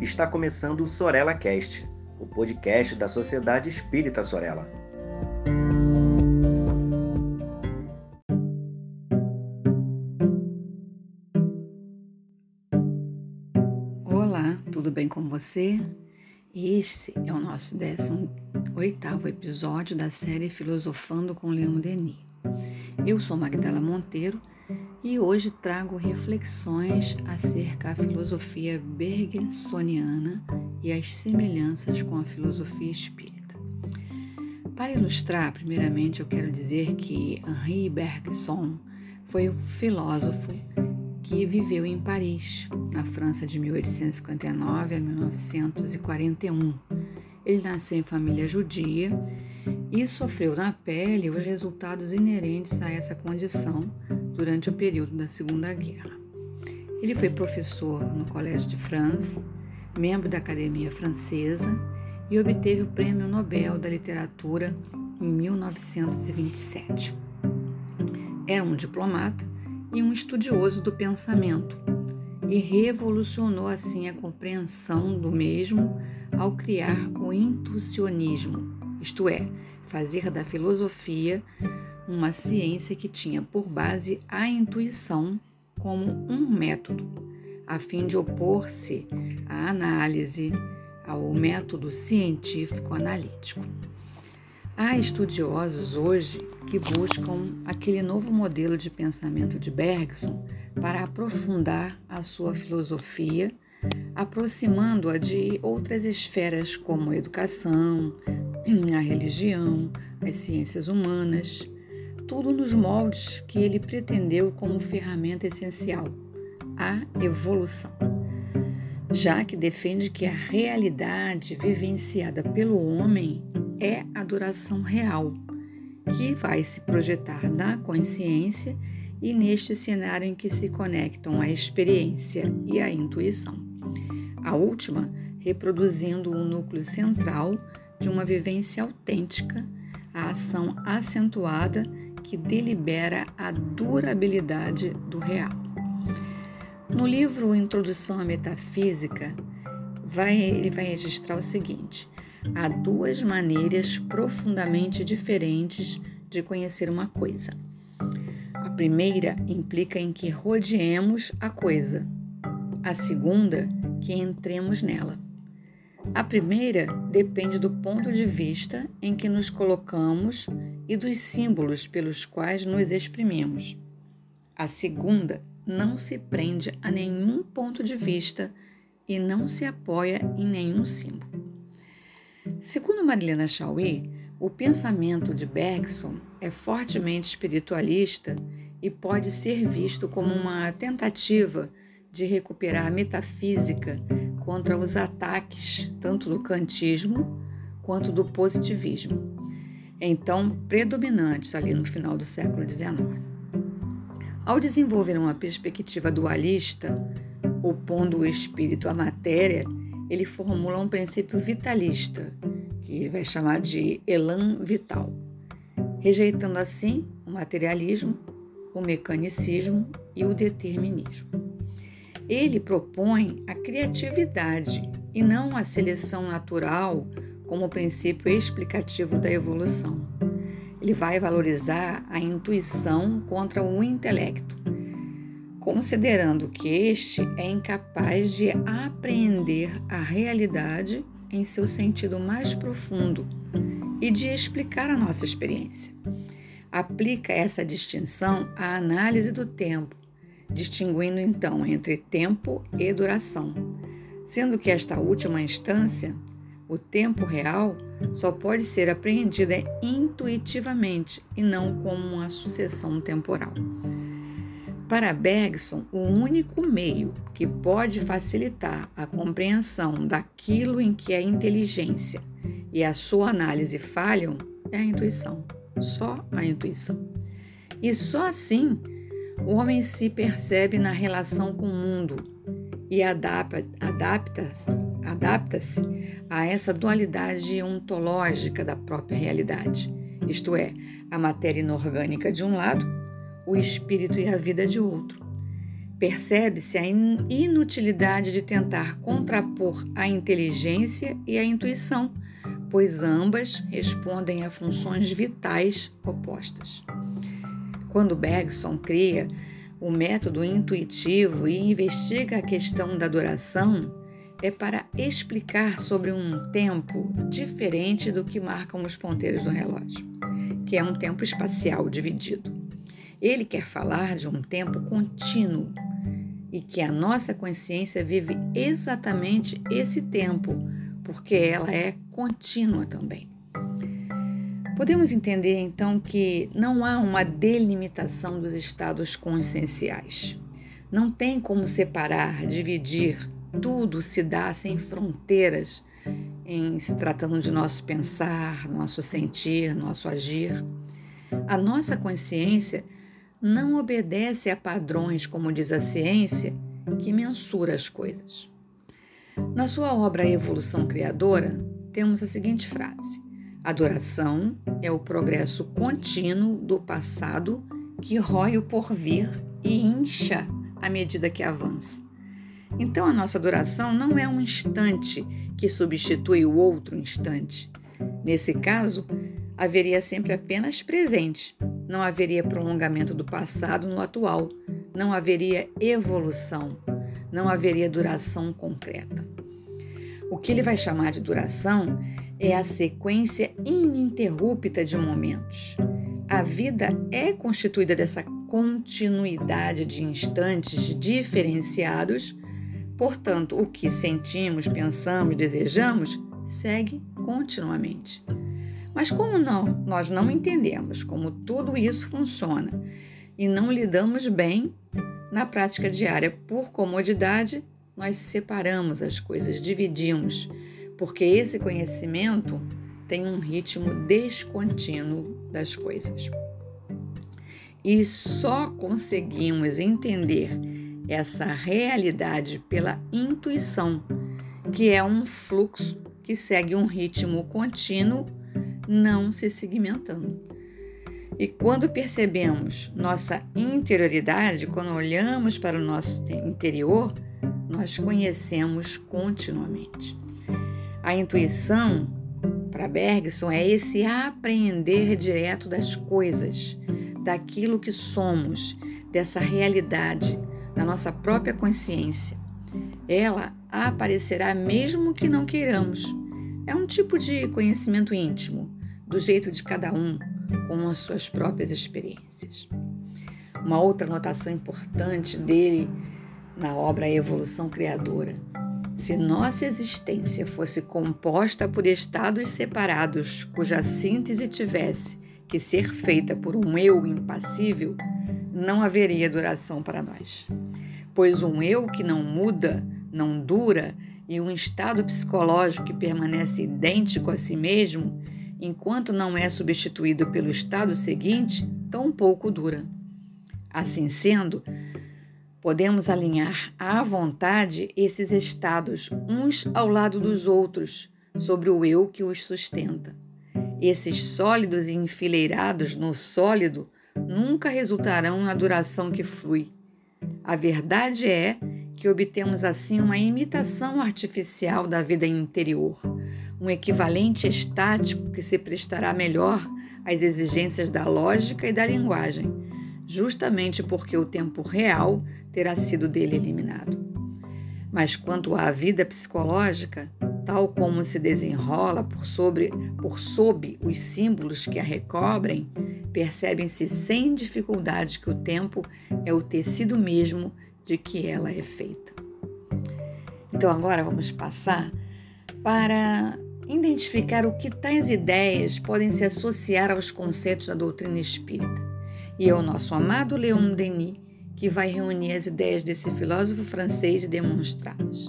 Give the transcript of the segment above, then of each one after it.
Está começando o Sorella Cast, o podcast da Sociedade Espírita Sorella. Olá, tudo bem com você? Este é o nosso 18 episódio da série Filosofando com Leon Denis. Eu sou Magdala Monteiro e hoje trago reflexões acerca da filosofia bergsoniana e as semelhanças com a filosofia espírita. Para ilustrar, primeiramente eu quero dizer que Henri Bergson foi um filósofo que viveu em Paris, na França de 1859 a 1941. Ele nasceu em família judia e sofreu na pele os resultados inerentes a essa condição durante o período da Segunda Guerra. Ele foi professor no Colégio de France, membro da Academia Francesa e obteve o Prêmio Nobel da Literatura em 1927. Era um diplomata e um estudioso do pensamento e revolucionou assim a compreensão do mesmo ao criar o intuicionismo, isto é, fazer da filosofia uma ciência que tinha por base a intuição como um método, a fim de opor-se à análise, ao método científico analítico. Há estudiosos hoje que buscam aquele novo modelo de pensamento de Bergson para aprofundar a sua filosofia, aproximando-a de outras esferas como a educação, a religião, as ciências humanas tudo nos moldes que ele pretendeu como ferramenta essencial, a evolução. Já que defende que a realidade vivenciada pelo homem é a duração real, que vai se projetar na consciência e neste cenário em que se conectam a experiência e a intuição. A última reproduzindo o núcleo central de uma vivência autêntica, a ação acentuada que delibera a durabilidade do real. No livro Introdução à Metafísica, vai, ele vai registrar o seguinte: há duas maneiras profundamente diferentes de conhecer uma coisa. A primeira implica em que rodeemos a coisa, a segunda, que entremos nela. A primeira depende do ponto de vista em que nos colocamos e dos símbolos pelos quais nos exprimimos. A segunda não se prende a nenhum ponto de vista e não se apoia em nenhum símbolo. Segundo Marilena Chauí, o pensamento de Bergson é fortemente espiritualista e pode ser visto como uma tentativa de recuperar a metafísica contra os ataques tanto do kantismo quanto do positivismo então predominantes ali no final do século XIX. Ao desenvolver uma perspectiva dualista, opondo o espírito à matéria, ele formula um princípio vitalista, que vai chamar de elan vital, rejeitando assim o materialismo, o mecanicismo e o determinismo. Ele propõe a criatividade e não a seleção natural como princípio explicativo da evolução. Ele vai valorizar a intuição contra o intelecto, considerando que este é incapaz de apreender a realidade em seu sentido mais profundo e de explicar a nossa experiência. Aplica essa distinção à análise do tempo, distinguindo então entre tempo e duração, sendo que esta última instância o tempo real só pode ser apreendida intuitivamente e não como uma sucessão temporal. Para Bergson, o único meio que pode facilitar a compreensão daquilo em que a inteligência e a sua análise falham é a intuição, só a intuição. E só assim o homem se percebe na relação com o mundo e adapta-se adapta adapta a essa dualidade ontológica da própria realidade, isto é, a matéria inorgânica de um lado, o espírito e a vida de outro. Percebe-se a inutilidade de tentar contrapor a inteligência e a intuição, pois ambas respondem a funções vitais opostas. Quando Bergson cria o método intuitivo e investiga a questão da duração, é para explicar sobre um tempo diferente do que marcam os ponteiros do relógio, que é um tempo espacial dividido. Ele quer falar de um tempo contínuo e que a nossa consciência vive exatamente esse tempo, porque ela é contínua também. Podemos entender então que não há uma delimitação dos estados conscienciais. Não tem como separar, dividir, tudo se dá sem fronteiras em se tratando de nosso pensar, nosso sentir, nosso agir. A nossa consciência não obedece a padrões, como diz a ciência, que mensura as coisas. Na sua obra Evolução Criadora, temos a seguinte frase: Adoração é o progresso contínuo do passado que rói o porvir e incha à medida que avança. Então, a nossa adoração não é um instante que substitui o outro instante. Nesse caso, haveria sempre apenas presente, não haveria prolongamento do passado no atual, não haveria evolução, não haveria duração concreta. O que ele vai chamar de duração é a sequência ininterrupta de momentos. A vida é constituída dessa continuidade de instantes diferenciados, portanto, o que sentimos, pensamos, desejamos segue continuamente. Mas como não, nós não entendemos como tudo isso funciona e não lidamos bem na prática diária por comodidade, nós separamos as coisas, dividimos, porque esse conhecimento tem um ritmo descontínuo das coisas. E só conseguimos entender essa realidade pela intuição, que é um fluxo que segue um ritmo contínuo não se segmentando. E quando percebemos nossa interioridade, quando olhamos para o nosso interior, nós conhecemos continuamente. A intuição, para Bergson, é esse apreender direto das coisas, daquilo que somos, dessa realidade, da nossa própria consciência. Ela aparecerá mesmo que não queiramos. É um tipo de conhecimento íntimo, do jeito de cada um, com as suas próprias experiências. Uma outra anotação importante dele na obra Evolução Criadora. Se nossa existência fosse composta por estados separados, cuja síntese tivesse que ser feita por um eu impassível, não haveria duração para nós. Pois um eu que não muda, não dura, e um estado psicológico que permanece idêntico a si mesmo enquanto não é substituído pelo estado seguinte, tão pouco dura. Assim sendo, podemos alinhar à vontade esses estados uns ao lado dos outros, sobre o eu que os sustenta. Esses sólidos e enfileirados no sólido nunca resultarão na duração que flui. A verdade é que obtemos assim uma imitação artificial da vida interior, um equivalente estático que se prestará melhor às exigências da lógica e da linguagem, justamente porque o tempo real terá sido dele eliminado. Mas quanto à vida psicológica, tal como se desenrola por sobre por sob os símbolos que a recobrem, percebem-se sem dificuldade que o tempo é o tecido mesmo de que ela é feita. Então agora vamos passar para identificar o que tais ideias podem se associar aos conceitos da doutrina espírita. E é o nosso amado Leon Denis que vai reunir as ideias desse filósofo francês e demonstrá-las.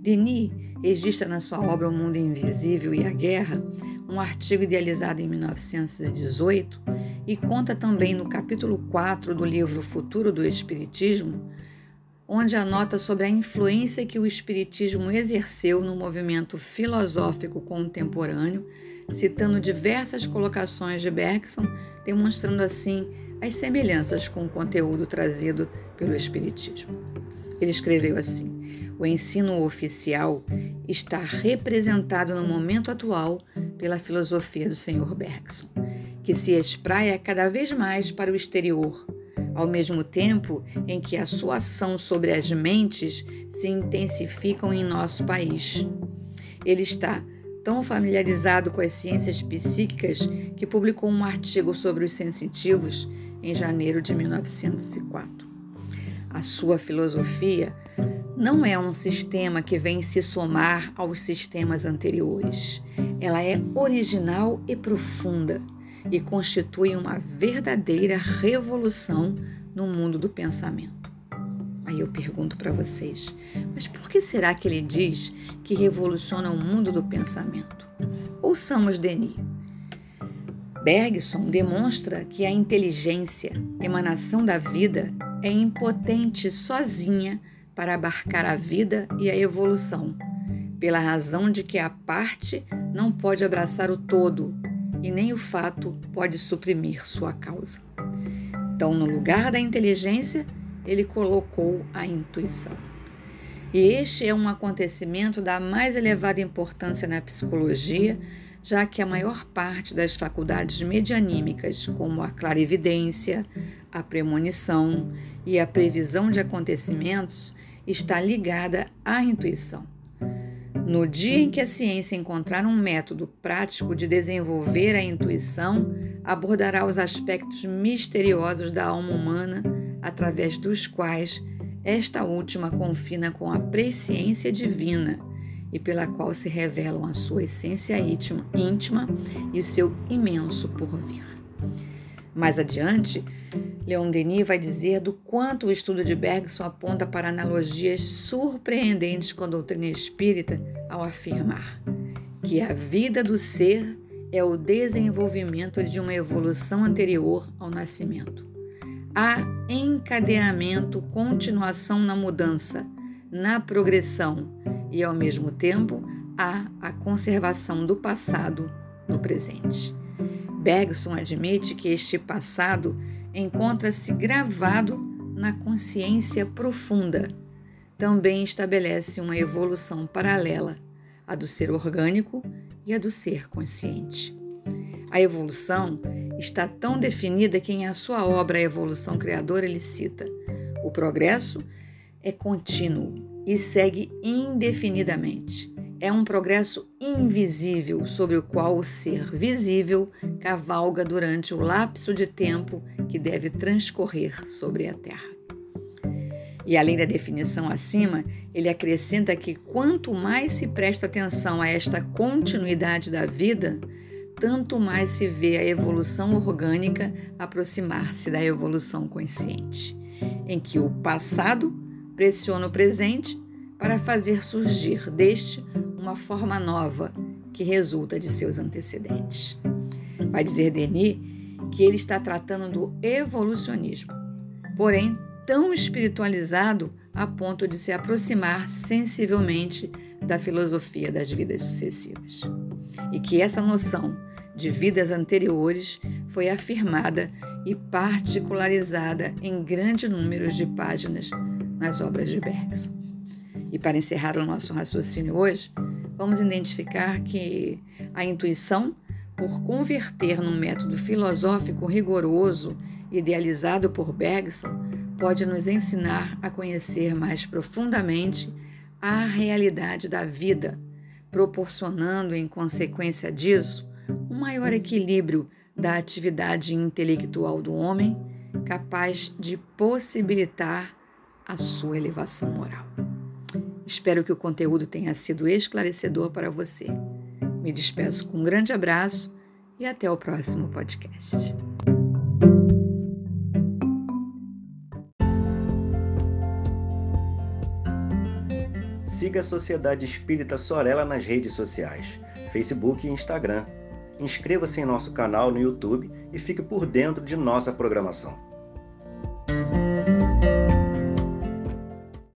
Denis registra na sua obra O Mundo Invisível e a Guerra um artigo idealizado em 1918 e conta também no capítulo 4 do livro Futuro do Espiritismo onde anota sobre a influência que o Espiritismo exerceu no movimento filosófico contemporâneo, citando diversas colocações de Bergson, demonstrando assim as semelhanças com o conteúdo trazido pelo Espiritismo. Ele escreveu assim: o ensino oficial está representado no momento atual pela filosofia do Sr. Bergson, que se espraia cada vez mais para o exterior, ao mesmo tempo em que a sua ação sobre as mentes se intensificam em nosso país. Ele está tão familiarizado com as ciências psíquicas que publicou um artigo sobre os sensitivos em janeiro de 1904. A sua filosofia não é um sistema que vem se somar aos sistemas anteriores. Ela é original e profunda e constitui uma verdadeira revolução no mundo do pensamento. Aí eu pergunto para vocês, mas por que será que ele diz que revoluciona o mundo do pensamento? Ouçamos Denis. Bergson demonstra que a inteligência, emanação da vida, é impotente sozinha para abarcar a vida e a evolução, pela razão de que a parte não pode abraçar o todo e nem o fato pode suprimir sua causa. Então, no lugar da inteligência, ele colocou a intuição. E este é um acontecimento da mais elevada importância na psicologia, já que a maior parte das faculdades medianímicas, como a clarividência, a premonição e a previsão de acontecimentos, está ligada à intuição. No dia em que a ciência encontrar um método prático de desenvolver a intuição, abordará os aspectos misteriosos da alma humana através dos quais esta última confina com a presciência divina e pela qual se revelam a sua essência íntima e o seu imenso porvir. Mais adiante, Leon Denis vai dizer do quanto o estudo de Bergson aponta para analogias surpreendentes com a doutrina espírita ao afirmar que a vida do ser é o desenvolvimento de uma evolução anterior ao nascimento. Há encadeamento, continuação na mudança, na progressão e, ao mesmo tempo, há a conservação do passado no presente. Bergson admite que este passado encontra-se gravado na consciência profunda. Também estabelece uma evolução paralela, a do ser orgânico e a do ser consciente. A evolução está tão definida que em a sua obra A Evolução Criadora ele cita: o progresso é contínuo e segue indefinidamente. É um progresso invisível sobre o qual o ser visível cavalga durante o lapso de tempo que deve transcorrer sobre a Terra. E além da definição acima, ele acrescenta que quanto mais se presta atenção a esta continuidade da vida, tanto mais se vê a evolução orgânica aproximar-se da evolução consciente, em que o passado pressiona o presente para fazer surgir deste uma forma nova que resulta de seus antecedentes. Vai dizer Denis que ele está tratando do evolucionismo, porém tão espiritualizado a ponto de se aproximar sensivelmente da filosofia das vidas sucessivas. E que essa noção de vidas anteriores foi afirmada e particularizada em grande número de páginas nas obras de Bergson. E para encerrar o nosso raciocínio hoje, vamos identificar que a intuição, por converter num método filosófico rigoroso idealizado por Bergson, pode nos ensinar a conhecer mais profundamente a realidade da vida, proporcionando, em consequência disso, um maior equilíbrio da atividade intelectual do homem, capaz de possibilitar a sua elevação moral. Espero que o conteúdo tenha sido esclarecedor para você. Me despeço com um grande abraço e até o próximo podcast. Siga a Sociedade Espírita Sorella nas redes sociais, Facebook e Instagram. Inscreva-se em nosso canal no YouTube e fique por dentro de nossa programação.